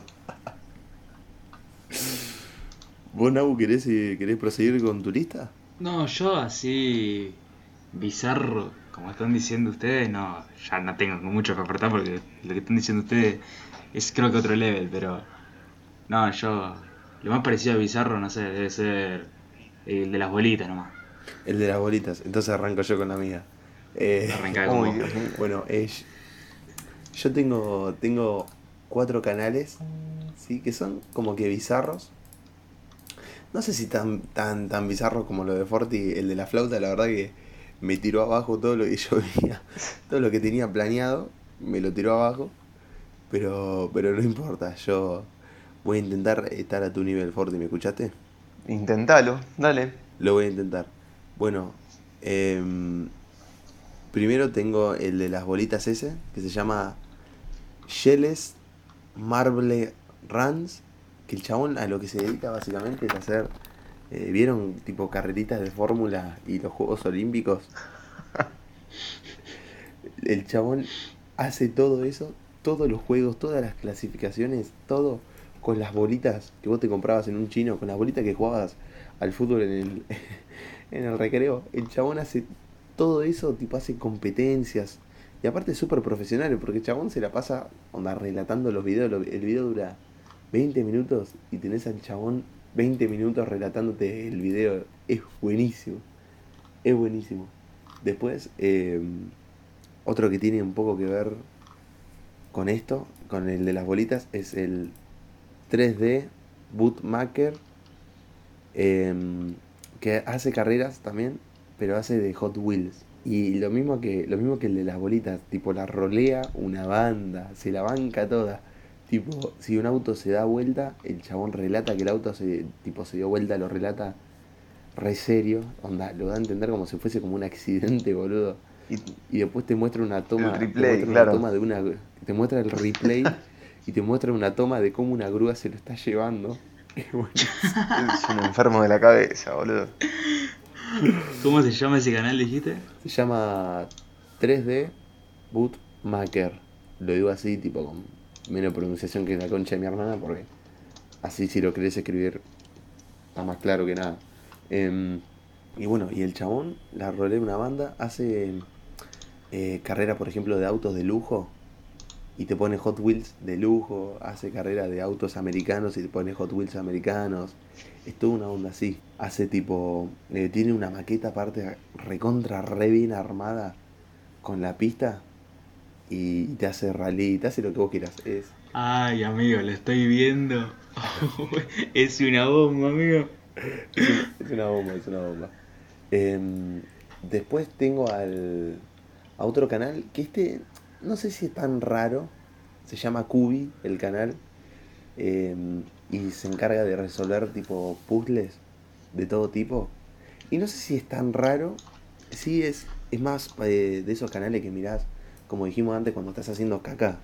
¿Vos, Nabu, querés, eh, querés proseguir con tu lista? No, yo así bizarro, como están diciendo ustedes, no, ya no tengo mucho que aportar porque lo que están diciendo ustedes es creo que otro level, pero no, yo lo más parecido a bizarro, no sé, debe ser el de las bolitas nomás. El de las bolitas. Entonces arranco yo con la mía. Eh, Arranca mío. Bueno, eh, yo tengo, tengo cuatro canales, ¿sí? Que son como que bizarros. No sé si tan, tan, tan bizarros como lo de Forti, el de la flauta, la verdad que me tiró abajo todo lo que yo veía, todo lo que tenía planeado, me lo tiró abajo. Pero, pero no importa, yo voy a intentar estar a tu nivel, Forti, ¿me escuchaste? Intentalo, dale. Lo voy a intentar. Bueno, em, primero tengo el de las bolitas ese, que se llama Shells Marble Runs, que el chabón a lo que se dedica básicamente es hacer, eh, ¿vieron tipo carreritas de fórmula y los Juegos Olímpicos? El chabón hace todo eso, todos los juegos, todas las clasificaciones, todo con las bolitas que vos te comprabas en un chino, con las bolitas que jugabas al fútbol en el, en el recreo. El chabón hace todo eso, tipo hace competencias. Y aparte es súper profesional, porque el chabón se la pasa onda, relatando los videos. El video dura 20 minutos y tenés al chabón 20 minutos relatándote el video. Es buenísimo. Es buenísimo. Después, eh, otro que tiene un poco que ver con esto, con el de las bolitas, es el 3D Bootmaker, em, que hace carreras también, pero hace de Hot Wheels. Y lo mismo que lo mismo que el de las bolitas, tipo la rolea una banda, se la banca toda. Tipo, si un auto se da vuelta, el chabón relata que el auto se tipo se dio vuelta, lo relata re serio, onda, lo da a entender como si fuese como un accidente, boludo. Y Y después te muestra una toma, El te replay, muestra claro. una toma de una te muestra el replay y te muestra una toma de cómo una grúa se lo está llevando. Es buenísimo. es un enfermo de la cabeza, boludo. ¿Cómo se llama ese canal, dijiste? Se llama 3D Bootmaker. Lo digo así, tipo con menos pronunciación que la concha de mi hermana, porque así si lo querés escribir está más claro que nada. Em, y bueno, y el chabón, la rolea una banda, hace eh, carrera, por ejemplo, de autos de lujo y te pone Hot Wheels de lujo, hace carrera de autos americanos y te pone Hot Wheels americanos. Es toda una onda así. Hace tipo. eh, tiene una maqueta aparte recontra re bien armada con la pista y te hace rally, te hace lo que vos quieras. Es, Ay, amigo, lo estoy viendo. es una bomba, amigo. es una bomba, es una bomba. Em, después tengo al, a otro canal que este, no sé si es tan raro, se llama Cubi el canal em, y se encarga de resolver tipo puzzles de todo tipo. Y no sé si es tan raro, sí es, es más eh, de esos canales que mirás, como dijimos antes, cuando estás haciendo caca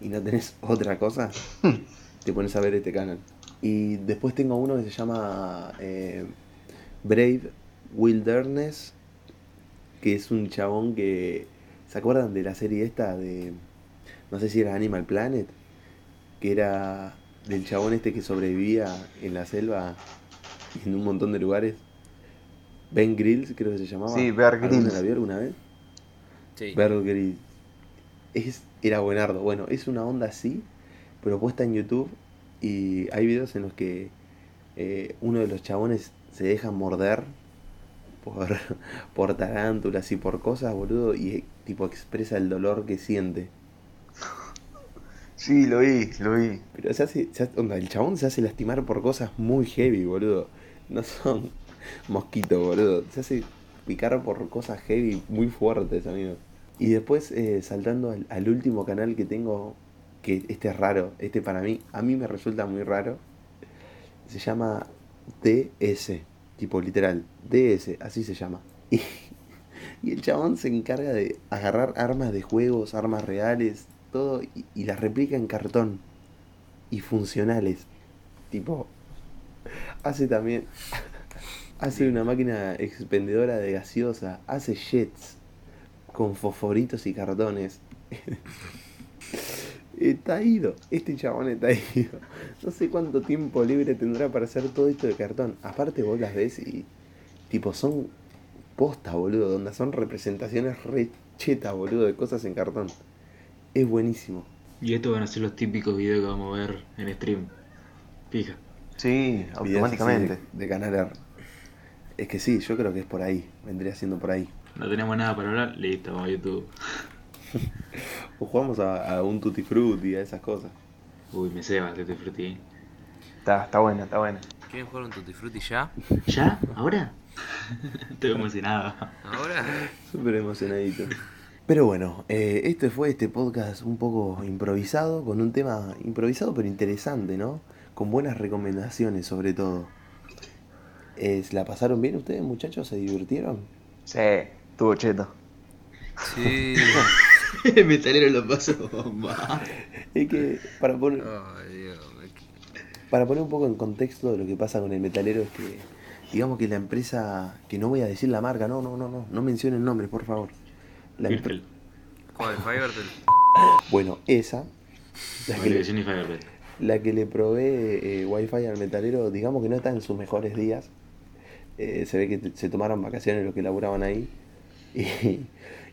y no tenés otra cosa, te pones a ver este canal. Y después tengo uno que se llama eh, Brave Wilderness, que es un chabón que... ¿Se acuerdan de la serie esta de... No sé si era Animal Planet? Que era del chabón este que sobrevivía en la selva en un montón de lugares. Ben Grills, creo que se llamaba. Sí, Bear ¿Alguno Grylls. la vio alguna vez? Sí. Bear Grylls. Es, era buenardo. Bueno, es una onda así, pero puesta en YouTube. Y hay videos en los que eh, uno de los chabones se deja morder por, por tarántulas y por cosas, boludo, y eh, tipo expresa el dolor que siente. Sí, lo vi, lo vi. Pero se hace, se hace- onda, el chabón se hace lastimar por cosas muy heavy, boludo. No son mosquitos, boludo. Se hace picar por cosas heavy muy fuertes, amigo. Y después, eh, saltando al, al último canal que tengo, que este es raro, este para mí, a mí me resulta muy raro. Se llama DS, tipo literal, DS, así se llama. Y, y el chabón se encarga de agarrar armas de juegos, armas reales, todo, y, y las replica en cartón. Y funcionales. Tipo, hace también, hace una máquina expendedora de gaseosa, hace jets con fosforitos y cartones. Está ido, este chabón está ido. No sé cuánto tiempo libre tendrá para hacer todo esto de cartón. Aparte vos las ves y tipo son posta, boludo, donde son representaciones re chetas, boludo, de cosas en cartón. Es buenísimo. Y estos van a ser los típicos videos que vamos a ver en stream. Fija. Sí, automáticamente. De, de Canal R. Es que sí, yo creo que es por ahí. Vendría siendo por ahí. No tenemos nada para hablar, listo, vamos a YouTube. O jugamos a, a un Tutti Frutti, a esas cosas. Uy, me ceba, te disfruté. Está, está buena, está buena. ¿Quieren jugar un Tutti Frutti ya? ¿Ya? ¿Ahora? Estoy emocionado. ¿Ahora? Súper emocionadito. Pero bueno, eh, este fue este podcast un poco improvisado, con un tema improvisado pero interesante, ¿no? Con buenas recomendaciones sobre todo. Es, ¿La pasaron bien ustedes, muchachos? ¿Se divirtieron? Sí, estuvo cheto. Sí. El metalero lo pasó bomba. Es que para poner, Ay, Dios. me- para poner un poco en contexto de lo que pasa con el metalero es que, digamos que la empresa, que no voy a decir la marca, no, no, no, no, no mencionen nombres, por favor. La empre- Firfel. ¿Cuál? ¿Fivertel? bueno, esa, la que, le, la que le provee eh, wifi al metalero, digamos que no está en sus mejores días. Eh, se ve que se tomaron vacaciones los que laburaban ahí y,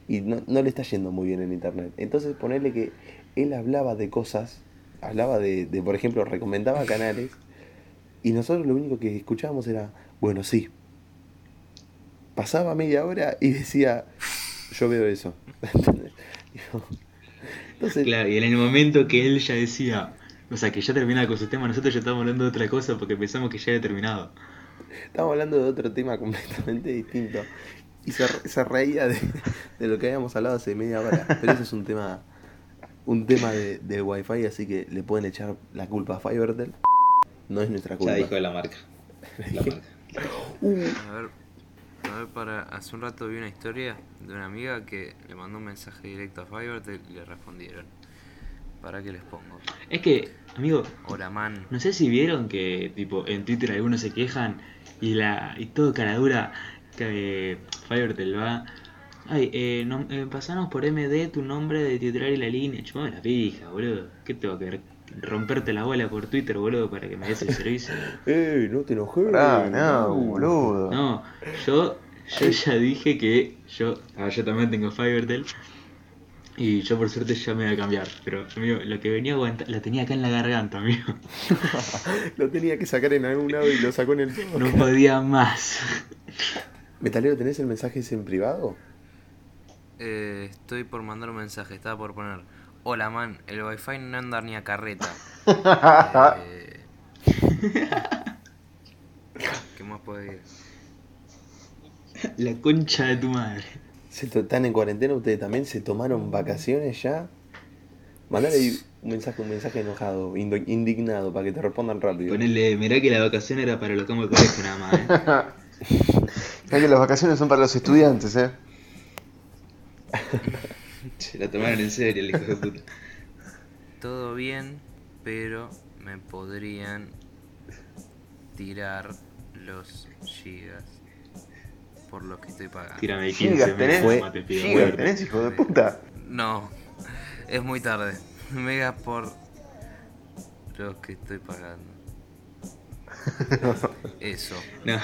y no, no le está yendo muy bien en internet. Entonces ponerle que él hablaba de cosas, hablaba de, de, por ejemplo, recomendaba canales y nosotros lo único que escuchábamos era, bueno, sí. Pasaba media hora y decía, yo veo eso. Entonces, Claro, y en el momento que él ya decía, o sea, que ya terminaba con su tema, nosotros ya estábamos hablando de otra cosa porque pensamos que ya había terminado. Estamos hablando de otro tema completamente distinto. Y se, se reía de, de lo que habíamos hablado hace media hora. Pero ese es un tema un tema de, del wifi, así que le pueden echar la culpa a Fivertel. No es nuestra culpa. Ya dijo de la marca. La marca. A ver, a ver, para. Hace un rato vi una historia de una amiga que le mandó un mensaje directo a Fivertel y le respondieron. ¿Para qué les pongo? Es que, amigo, Hola, man. no sé si vieron que tipo en Twitter algunos se quejan y la y todo cara dura que eh, Fivertel va. Ay, eh, no, eh, pasanos por MD tu nombre de titular y la línea. Chupame la pija, boludo. ¿Qué tengo que ver? Romperte la bola por Twitter, boludo, para que me des el servicio. ¡Ey, no te enojes! Pará, no, boludo. No, yo, yo ya dije que yo, ah, yo también tengo Fivertel. Y yo por suerte ya me voy a cambiar. Pero, amigo, lo que venía aguantando, lo tenía acá en la garganta, amigo. Lo tenía que sacar en algún lado y lo sacó en el No podía más. Metalero, ¿tenés el mensaje ese en privado? Eh, estoy por mandar un mensaje, estaba por poner. Hola, man, el wifi no anda ni a carreta. Eh, ¿Qué más puede ir? La concha de tu madre. ¿Se ¿Están en cuarentena ustedes también? ¿Se tomaron vacaciones ya? Mandale, Un mensaje, un mensaje enojado, indignado, para que te respondan rápido. Ponele, mirá que la vacación era para los campos de colegio nada más, ¿eh? Ya que las vacaciones son para los estudiantes, ¿eh? Se la tomaron en serio el hijo de puta. Todo bien, pero me podrían tirar los gigas por los que estoy pagando. Tírame 15 Gigas tenés, pido gigas tenés, hijo de puta. No, es muy tarde. Megas por los que estoy pagando. Eso. No,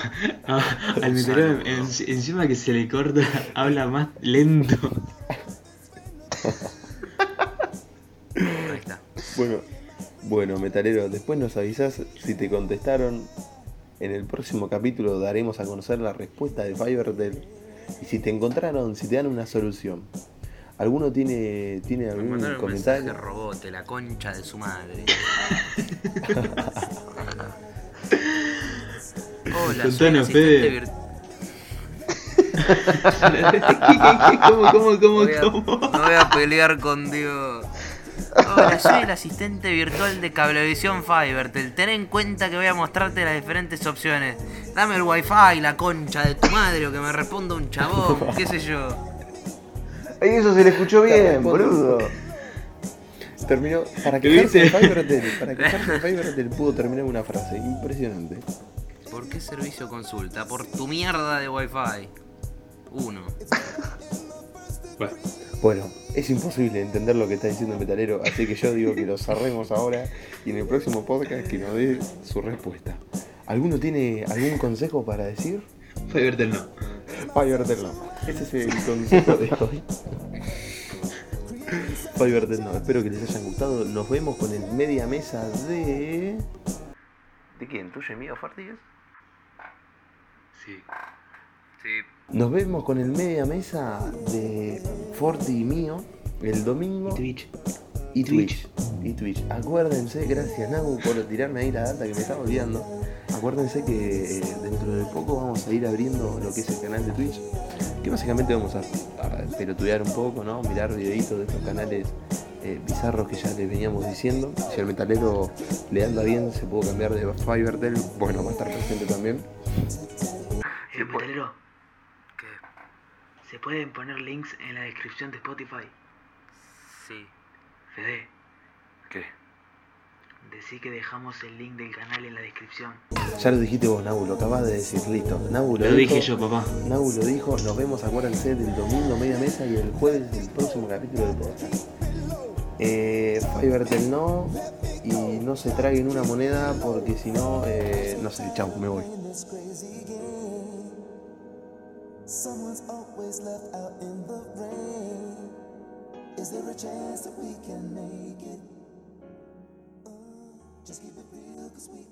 ah, al meterlo en- en- encima que se le corta, habla más lento. Ahí está. Bueno, bueno, metalero, después nos avisás si te contestaron. En el próximo capítulo daremos a conocer la respuesta de Fivertel. Y si te encontraron, si te dan una solución. ¿Alguno tiene, tiene algún comentario? robote, la concha de su madre. Hola, soy el asistente virtual. ¿Cómo, cómo, No cómo, voy, a, cómo? no voy a pelear con Dios. Hola, soy el asistente virtual de Cablevisión Fivertel. Ten en cuenta que voy a mostrarte las diferentes opciones. Dame el wifi, la concha de tu madre, o que me responda un chabón, qué sé yo. Ay, eso se le escuchó bien, boludo. Terminó. Para ¿Lo quejarse de viste? Fivertel, para quejarse de Fivertel pudo terminar una frase. Impresionante. ¿Por qué servicio consulta? Por tu mierda de wifi. Uno. Bueno, Bueno, es imposible entender lo que está diciendo el metalero, así que yo digo que lo cerremos ahora y en el próximo podcast que nos dé su respuesta. ¿Alguno tiene algún consejo para decir? Fivertel no. Fivertel no. Ese es el consejo de hoy. Fivertel no. Espero que les hayan gustado. Nos vemos con el media mesa de. ¿De quién? ¿Tuyo y mío, Fartigas? Sí. Sí. Nos vemos con el media mesa de Forti y mío el domingo. Twitch. Y Twitch. Y Twitch. Acuérdense, gracias Nagu por tirarme ahí la data que me estaba olvidando. Acuérdense que eh, dentro de poco vamos a ir abriendo lo que es el canal de Twitch. Que básicamente vamos a, a pelotudear un poco, ¿no? Mirar videitos de estos canales eh, bizarros que ya les veníamos diciendo. Si al metalero le anda bien, se puede cambiar de Fivertel. Bueno, va a estar presente también. Eh, metalero, ¿Qué? ¿se pueden poner links en la descripción de Spotify? Sí. Fede, ¿Qué? decí que dejamos el link del canal en la descripción. Ya lo dijiste vos, Nagu, lo acabas de decir, listo. Nagu lo, Lo dijo. dije yo, papá. Nagu lo dijo, nos vemos, acuérdense, del domingo media mesa y el jueves el próximo capítulo del podcast. Eh, Fivertel no, y no se traguen una moneda porque si no, eh, no sé, chau, me voy. Someone's always left out in the rain. Is there a chance that we can make it? Uh, just keep it real, cause we